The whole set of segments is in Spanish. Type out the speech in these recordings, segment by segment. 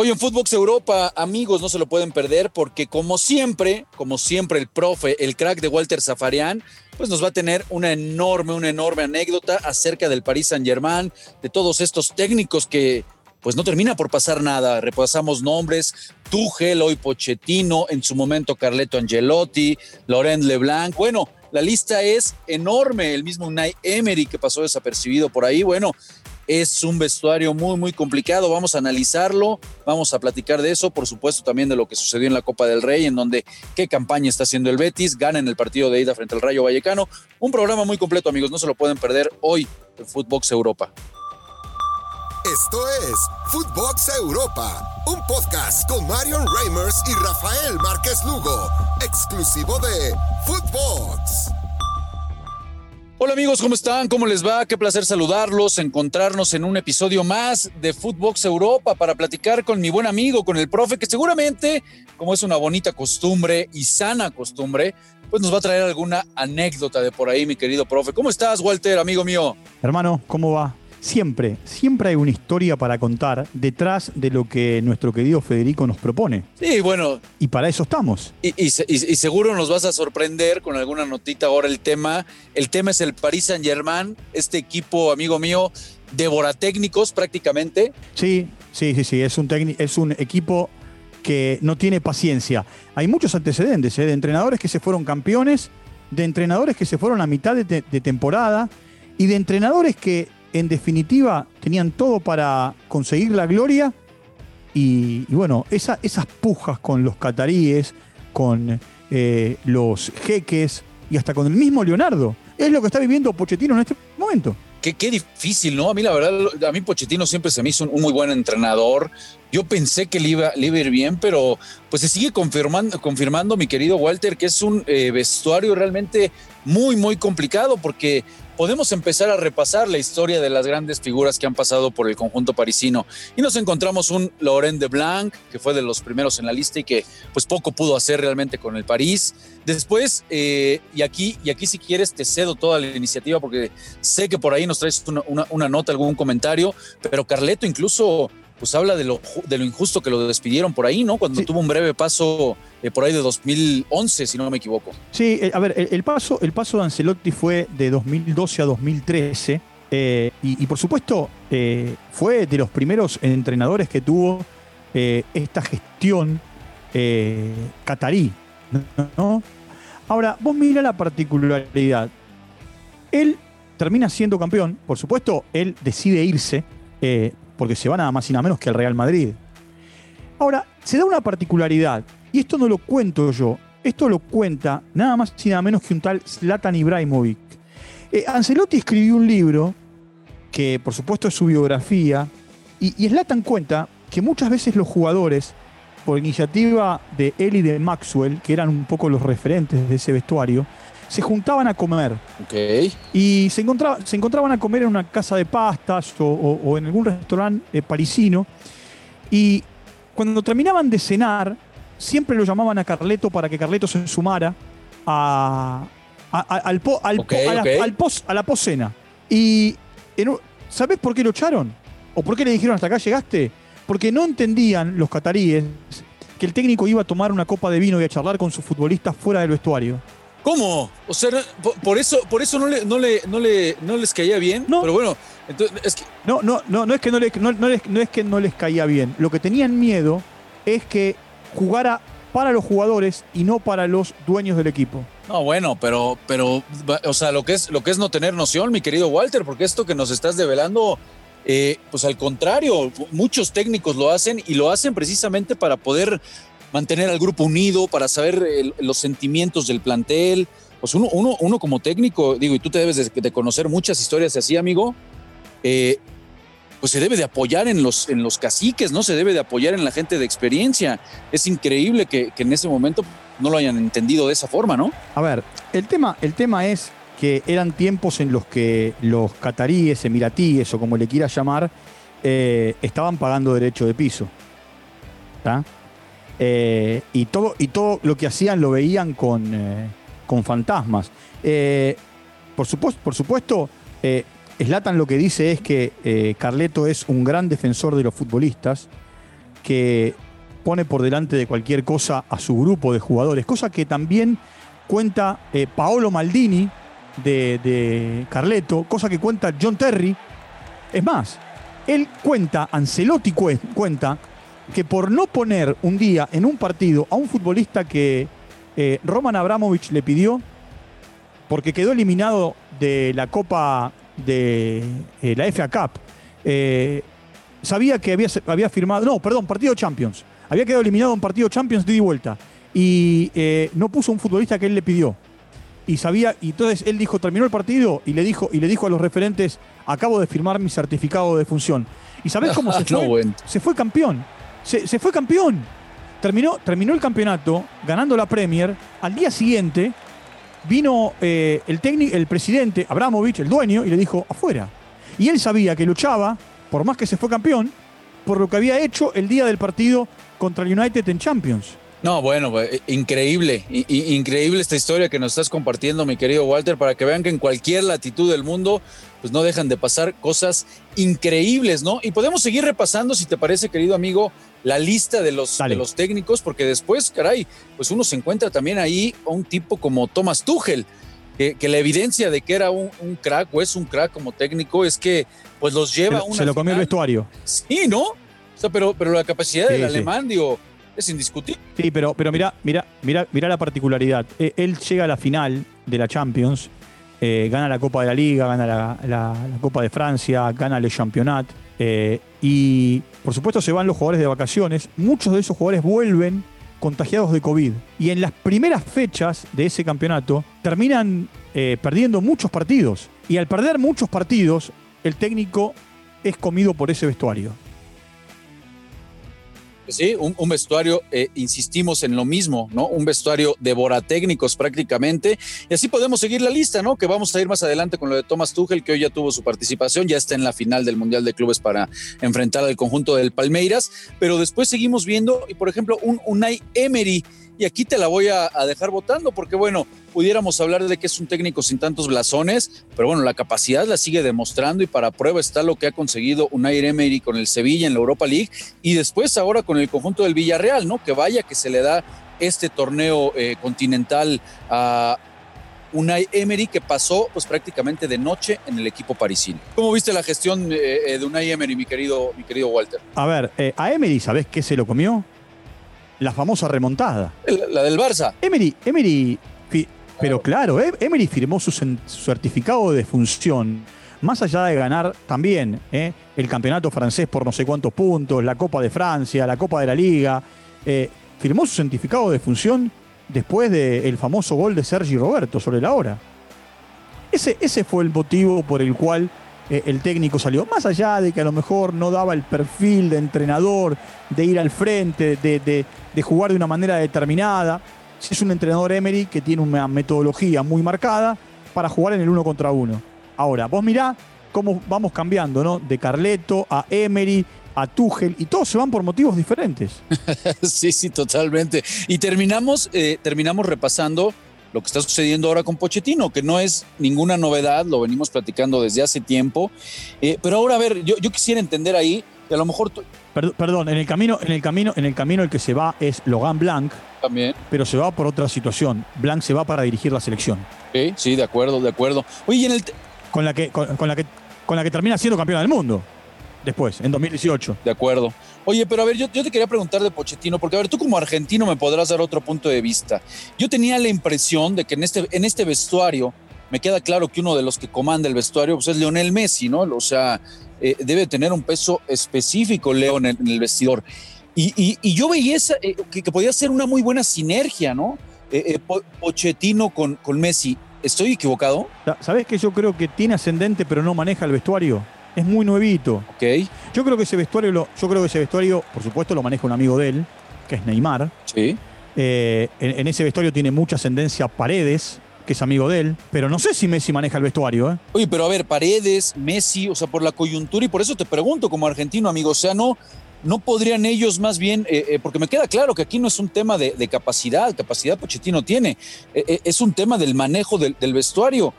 Hoy en Footbox Europa, amigos, no se lo pueden perder porque como siempre, como siempre el profe, el crack de Walter Zafarian, pues nos va a tener una enorme, una enorme anécdota acerca del Paris Saint-Germain, de todos estos técnicos que pues no termina por pasar nada. Repasamos nombres, Tuchel, hoy Pochettino, en su momento Carleto Angelotti, Laurent Leblanc. Bueno, la lista es enorme. El mismo Unai Emery que pasó desapercibido por ahí. Bueno, es un vestuario muy, muy complicado. Vamos a analizarlo, vamos a platicar de eso, por supuesto también de lo que sucedió en la Copa del Rey, en donde qué campaña está haciendo el Betis, gana en el partido de ida frente al Rayo Vallecano. Un programa muy completo, amigos, no se lo pueden perder hoy en Footbox Europa. Esto es Footbox Europa, un podcast con Marion Reimers y Rafael Márquez Lugo, exclusivo de Footbox. Hola amigos, ¿cómo están? ¿Cómo les va? Qué placer saludarlos, encontrarnos en un episodio más de Footbox Europa para platicar con mi buen amigo, con el profe, que seguramente, como es una bonita costumbre y sana costumbre, pues nos va a traer alguna anécdota de por ahí, mi querido profe. ¿Cómo estás, Walter, amigo mío? Hermano, ¿cómo va? Siempre, siempre hay una historia para contar detrás de lo que nuestro querido Federico nos propone. Sí, bueno. Y para eso estamos. Y, seguro nos vas a sorprender con alguna notita ahora el tema. El tema es el Paris Saint Germain, este equipo, amigo mío, devora técnicos prácticamente. Sí, sí, sí, sí, es un, es un equipo que no tiene paciencia. Hay muchos antecedentes ¿eh? de entrenadores que se fueron campeones, de entrenadores que se fueron a mitad de temporada y de entrenadores que en definitiva tenían todo para conseguir la gloria y, bueno, esas pujas con los cataríes, con eh, los jeques y hasta con el mismo Leonardo, es lo que está viviendo Pochettino en este momento. Qué, qué, difícil, ¿no? A mí la verdad, a mí Pochettino siempre se me hizo un, muy buen entrenador. Yo pensé que le iba, a ir bien, pero pues se sigue confirmando, confirmando mi querido Walter, que es un eh, vestuario realmente muy, muy complicado, porque podemos empezar a repasar la historia de las grandes figuras que han pasado por el conjunto parisino. Y nos encontramos un Laurent de Blanc, que fue de los primeros en la lista y que pues poco pudo hacer realmente con el París. Después, eh, y, aquí, y aquí si quieres te cedo toda la iniciativa porque sé que por ahí nos traes una, una nota, algún comentario, pero Carleto incluso pues habla de lo, de lo injusto que lo despidieron por ahí, ¿no? Cuando tuvo un breve paso eh, por ahí de 2011, si no me equivoco. Sí, eh, a ver, el, paso, el paso de Ancelotti fue de 2012 a 2013 eh, y, por supuesto fue de los primeros entrenadores que tuvo esta gestión catarí, ¿no? Ahora, vos mira la particularidad. Él termina siendo campeón, por supuesto, él decide irse porque se va nada más y nada menos que al Real Madrid. Ahora, se da una particularidad, y esto no lo cuento yo, esto lo cuenta nada más y nada menos que un tal Zlatan Ibrahimovic. Eh, Ancelotti escribió un libro, que por supuesto es su biografía, y, y Zlatan cuenta que muchas veces los jugadores, por iniciativa de él y de Maxwell, que eran un poco los referentes de ese vestuario, se juntaban a comer. Y se, encontraba, se encontraban a comer en una casa de pastas o, en algún restaurante eh, parisino. Y cuando terminaban de cenar, siempre lo llamaban a Carleto para que Carleto se sumara a, al, a, la, poscena. Y ¿sabes por qué lo echaron? ¿O por qué le dijeron hasta acá llegaste? Porque no entendían los cataríes que el técnico iba a tomar una copa de vino y a charlar con sus futbolistas fuera del vestuario. ¿Cómo? O sea, por, eso, por eso no, le, no, le, no, le, no les caía bien. No. Pero bueno, entonces es que... No, no, no, no es que no, le, no, no es que no les caía bien. Lo que tenían miedo es que jugara para los jugadores y no para los dueños del equipo. No, bueno, pero, pero, o sea, lo que es, lo que es no tener noción, mi querido Walter, porque esto que nos estás develando, eh, pues al contrario, muchos técnicos lo hacen y lo hacen precisamente para poder mantener al grupo unido, para saber los sentimientos del plantel. Pues uno, uno, uno, como técnico, digo, y tú te debes de, conocer muchas historias así, amigo, eh, pues se debe de apoyar en los, en los caciques, ¿no? Se debe de apoyar en la gente de experiencia. Es increíble que, en ese momento no lo hayan entendido de esa forma, ¿no? A ver, el tema, el tema es que eran tiempos en los que los cataríes, emiratíes o como le quieras llamar, eh, estaban pagando derecho de piso. ¿Está? Eh, y, todo, y todo lo que hacían lo veían con, eh, con fantasmas. Eh, por, supuesto, por supuesto, Slatan lo que dice es que Carleto es un gran defensor de los futbolistas, que pone por delante de cualquier cosa a su grupo de jugadores, cosa que también cuenta Paolo Maldini de Carleto, cosa que cuenta John Terry. Es más, él cuenta, Ancelotti cuenta, que por no poner un día en un partido a un futbolista que eh, Roman Abramovich le pidió, porque quedó eliminado de la Copa de eh, la FA Cup, eh, sabía que había, había firmado, no, perdón, partido Champions, había quedado eliminado en partido Champions de y vuelta, y no puso un futbolista que él le pidió. Y sabía, y entonces él dijo, terminó el partido y le dijo, y le dijo a los referentes, acabo de firmar mi certificado de función. ¿Y sabés cómo se fue? Se fue campeón. Se, fue campeón. Terminó, terminó el campeonato ganando la Premier. Al día siguiente vino eh, el, técnico, el presidente Abramovich, el dueño, y le dijo afuera. Y él sabía que luchaba, por más que se fue campeón, por lo que había hecho el día del partido contra el United en Champions. No, bueno, pues, eh, increíble, increíble esta historia que nos estás compartiendo, mi querido Walter, para que vean que en cualquier latitud del mundo, pues no dejan de pasar cosas increíbles, ¿no? Y podemos seguir repasando, si te parece, querido amigo, la lista de los, de los técnicos, porque después, caray, pues uno se encuentra también ahí a un tipo como Thomas Tuchel, que, la evidencia de que era un, crack o es un crack como técnico es que pues los lleva a una Se lo comió el vestuario. Sí, ¿no? O sea, pero, pero la capacidad del alemán, digo, es indiscutible. Sí, pero, pero mira, mira, mira, mira la particularidad. Eh, él llega a la final de la Champions, eh, gana la Copa de la Liga, gana la, Copa de Francia, gana el Championnat. Eh, y por supuesto se van los jugadores de vacaciones. Muchos de esos jugadores vuelven contagiados de COVID. Y en las primeras fechas de ese campeonato terminan perdiendo muchos partidos. Y al perder muchos partidos, el técnico es comido por ese vestuario. Sí, un, vestuario, eh, insistimos en lo mismo, ¿no? Un vestuario de técnicos prácticamente. Y así podemos seguir la lista, ¿no? Que vamos a ir más adelante con lo de Thomas Tuchel, que hoy ya tuvo su participación, ya está en la final del Mundial de Clubes para enfrentar al conjunto del Palmeiras. Pero después seguimos viendo, y por ejemplo, un Unai Emery y aquí te la voy a, dejar votando porque, bueno, pudiéramos hablar de que es un técnico sin tantos blasones, pero bueno, la capacidad la sigue demostrando y para prueba está lo que ha conseguido Unai Emery con el Sevilla en la Europa League y después ahora con el conjunto del Villarreal, ¿no? Que vaya que se le da este torneo eh, continental a Unai Emery que pasó pues prácticamente de noche en el equipo parisino. ¿Cómo viste la gestión eh, eh, de Unai Emery, mi querido, mi querido Walter? A ver, a Emery, ¿sabes qué se lo comió? La famosa remontada. La, del Barça. Emery, Emery, pero claro, eh, Emery firmó su, certificado de función, más allá de ganar también eh, el campeonato francés por no sé cuántos puntos, la Copa de Francia, la Copa de la Liga, eh, firmó su certificado de función después del famoso gol de Sergi Roberto sobre la hora. Ese, ese fue el motivo por el cual eh, el técnico salió. Más allá de que a lo mejor no daba el perfil de entrenador, de ir al frente, de, jugar de una manera determinada. Es un entrenador Emery que tiene una metodología muy marcada para jugar en el uno contra uno. Ahora, vos mirá cómo vamos cambiando, ¿no? De Carleto a Emery, a Tuchel, y todos se van por motivos diferentes. sí, sí, totalmente. Y terminamos, eh, terminamos repasando lo que está sucediendo ahora con Pochettino, que no es ninguna novedad, lo venimos platicando desde hace tiempo. Eh, pero ahora, a ver, yo, quisiera entender ahí, que a lo mejor. Perdón, en el camino, en el camino, en el camino el que se va es Logan Blanc. También. Pero se va por otra situación. Blanc se va para dirigir la selección. Sí, sí, de acuerdo, de acuerdo. Oye, en el. Con la que, con la que, con la que termina siendo campeona del mundo después, en 2018. De acuerdo. Oye, pero a ver, yo, te quería preguntar de Pochettino, porque a ver, tú como argentino me podrás dar otro punto de vista. Yo tenía la impresión de que en este, en este vestuario, me queda claro que uno de los que comanda el vestuario pues, es Lionel Messi, ¿no? O sea, eh, debe tener un peso específico León en, el vestidor. Y, yo veía eh, que, podía ser una muy buena sinergia, ¿no? Eh, Pochettino con, con Messi. ¿Estoy equivocado? ¿Sabes que yo creo que tiene ascendente pero no maneja el vestuario? Es muy nuevito. Ok. Yo creo que ese vestuario, lo, yo creo que ese vestuario, por supuesto, lo maneja un amigo de él, que es Neymar. Sí. Eh, en, ese vestuario tiene mucha ascendencia Paredes, que es amigo de él, pero no sé si Messi maneja el vestuario. ¿eh? Oye, pero a ver, Paredes, Messi, o sea, por la coyuntura, y por eso te pregunto como argentino, amigo, o sea, no, no podrían ellos más bien, eh, eh, porque me queda claro que aquí no es un tema de, capacidad, capacidad Pochettino tiene, es un tema del manejo del, del vestuario.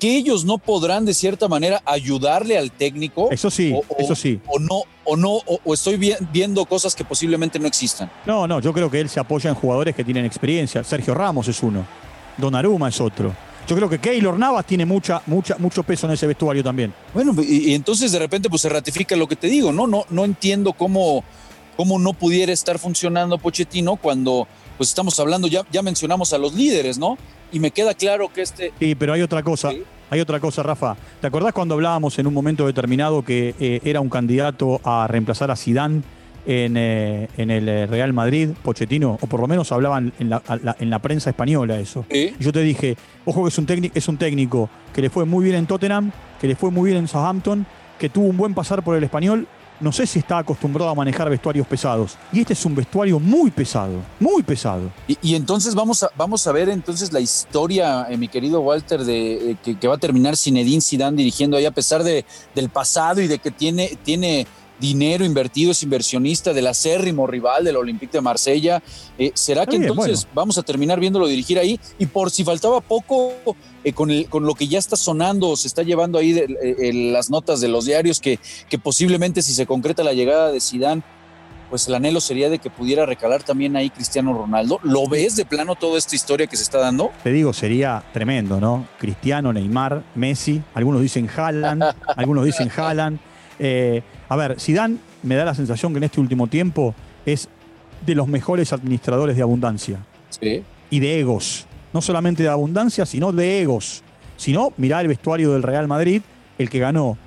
¿Qué, que ellos no podrán de cierta manera ayudarle al técnico. Eso sí, o, eso sí. O no, o no, o, estoy viendo cosas que posiblemente no existan. No, no, yo creo que él se apoya en jugadores que tienen experiencia. Sergio Ramos es uno, Donnarumma es otro. Yo creo que Keylor Navas tiene mucha, mucha, mucho peso en ese vestuario también. Bueno, y, entonces de repente pues se ratifica lo que te digo, ¿no? No, no entiendo cómo, cómo no pudiera estar funcionando Pochettino cuando pues estamos hablando, ya, ya mencionamos a los líderes, ¿no? Y me queda claro que este... Sí, pero hay otra cosa. Hay otra cosa, Rafa. ¿Te acordás cuando hablábamos en un momento determinado que eh, era un candidato a reemplazar a Sidán en, eh, en, el eh, Real Madrid, Pochettino? O por lo menos hablaban en la, en la prensa española eso. Y yo te dije, ojo que es un, es un técnico que le fue muy bien en Tottenham, que le fue muy bien en Southampton, que tuvo un buen pasar por el español no sé si está acostumbrado a manejar vestuarios pesados. Y este es un vestuario muy pesado, muy pesado. Y, entonces vamos a, vamos a ver entonces la historia, eh, mi querido Walter, de eh, que, va a terminar Zinedine Zidane dirigiendo ahí a pesar de, del pasado y de que tiene, tiene dinero invertido, es inversionista del acérrimo rival del Olympique de Marsella. Eh, ¿Será que entonces vamos a terminar viéndolo dirigir ahí? Y por si faltaba poco, eh, con, con, lo que ya está sonando, se está llevando ahí eh, las notas de los diarios, que, que posiblemente si se concreta la llegada de Sidán, pues el anhelo sería de que pudiera recalar también ahí Cristiano Ronaldo. ¿Lo ves de plano toda esta historia que se está dando? Te digo, sería tremendo, ¿no? Cristiano, Neymar, Messi, algunos dicen Haaland, algunos dicen Haaland. Eh, a ver, Zidane me da la sensación que en este último tiempo es de los mejores administradores de abundancia. Sí. Y de egos. No solamente de abundancia, sino de egos. Si no, mirá el vestuario del Real Madrid, el que ganó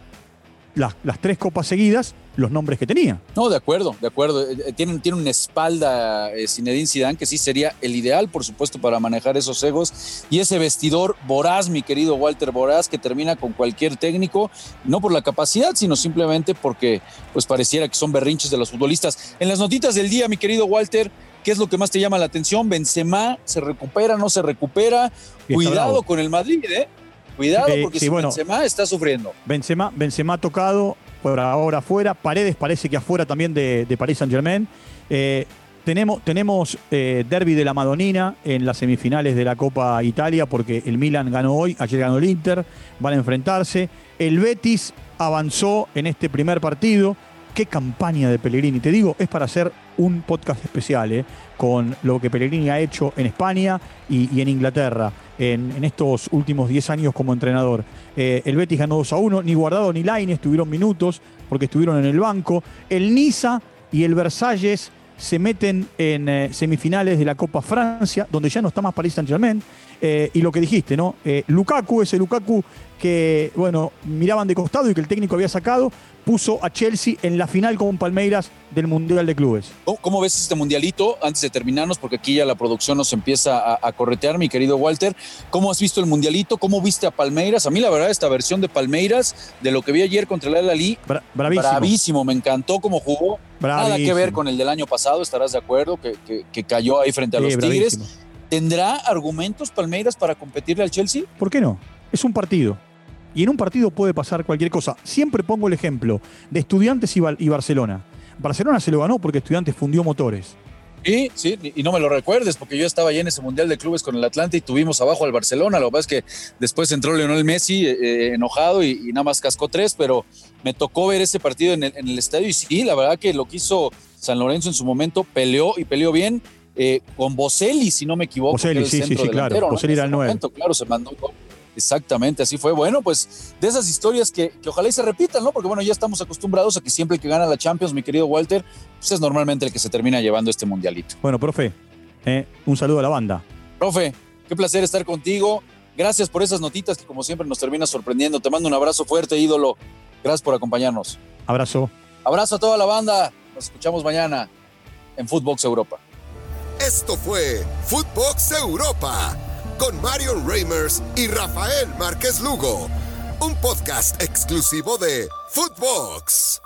las, las tres copas seguidas los nombres que tenía. No, de acuerdo, de acuerdo. Eh, eh, tiene, tiene una espalda eh, Zinedine Zidane que sí sería el ideal, por supuesto, para manejar esos egos. Y ese vestidor voraz, mi querido Walter Voraz, que termina con cualquier técnico, no por la capacidad, sino simplemente porque pues pareciera que son berrinches de los futbolistas. En las notitas del día, mi querido Walter, ¿qué es lo que más te llama la atención? Benzema, ¿se recupera, no se recupera? Cuidado con el Madrid, ¿eh? Cuidado, porque si Benzema está sufriendo. Benzema, Benzema tocado, por ahora afuera. Paredes parece que afuera también de, de Paris Saint Germain. Eh, tenemos, tenemos eh, derby de la Madonina en las semifinales de la Copa Italia porque el Milan ganó hoy, ayer ganó el Inter, van a enfrentarse. El Betis avanzó en este primer partido. Qué campaña de Pellegrini. Te digo, es para hacer un podcast especial eh, con lo que Pellegrini ha hecho en España y, en Inglaterra en, estos últimos 10 años como entrenador. Eh, el Betis ganó 2 a 1, ni Guardado ni Laines tuvieron minutos porque estuvieron en el banco. El Niza y el Versalles se meten en eh, semifinales de la Copa Francia, donde ya no está más Paris Saint Germain. y lo que dijiste, ¿no? Lukaku, ese Lukaku que, bueno, miraban de costado y que el técnico había sacado, puso a Chelsea en la final con Palmeiras del Mundial de Clubes. ¿Cómo ves este mundialito? Antes de terminarnos, porque aquí ya la producción nos empieza a, corretear, mi querido Walter. ¿Cómo has visto el mundialito? ¿Cómo viste a Palmeiras? A mí, la verdad, esta versión de Palmeiras, de lo que vi ayer contra el Al bravísimo. bravísimo. Me encantó cómo jugó. Nada que ver con el del año pasado, estarás de acuerdo, que, cayó ahí frente a los Tigres. ¿Tendrá argumentos Palmeiras para competirle al Chelsea? ¿Por qué no? Es un partido. Y en un partido puede pasar cualquier cosa. Siempre pongo el ejemplo de Estudiantes y, Barcelona. Barcelona se lo ganó porque Estudiantes fundió motores. Sí, sí, y no me lo recuerdes, porque yo estaba allá en ese Mundial de Clubes con el Atlante y tuvimos abajo al Barcelona. Lo que pasa es que después entró Leonel Messi eh, eh, enojado y, nada más cascó tres, pero me tocó ver ese partido en el, estadio y sí, la verdad que lo que hizo San Lorenzo en su momento, peleó y peleó bien. Eh, con Boselli, si no me equivoco. Boselli, sí, sí, sí, claro. Boselli era el 9. Claro, se mandó Exactamente, así fue. Bueno, pues de esas historias que, ojalá y se repitan, ¿no? Porque bueno, ya estamos acostumbrados a que siempre que gana la Champions, mi querido Walter, pues es normalmente el que se termina llevando este mundialito. Bueno, profe, eh, un saludo a la banda. Profe, qué placer estar contigo. Gracias por esas notitas que como siempre nos termina sorprendiendo. Te mando un abrazo fuerte, ídolo. Gracias por acompañarnos. Abrazo. Abrazo a toda la banda. Nos escuchamos mañana en Footbox Europa. Esto fue Footbox Europa con Marion Reimers y Rafael Márquez Lugo, un podcast exclusivo de Footbox.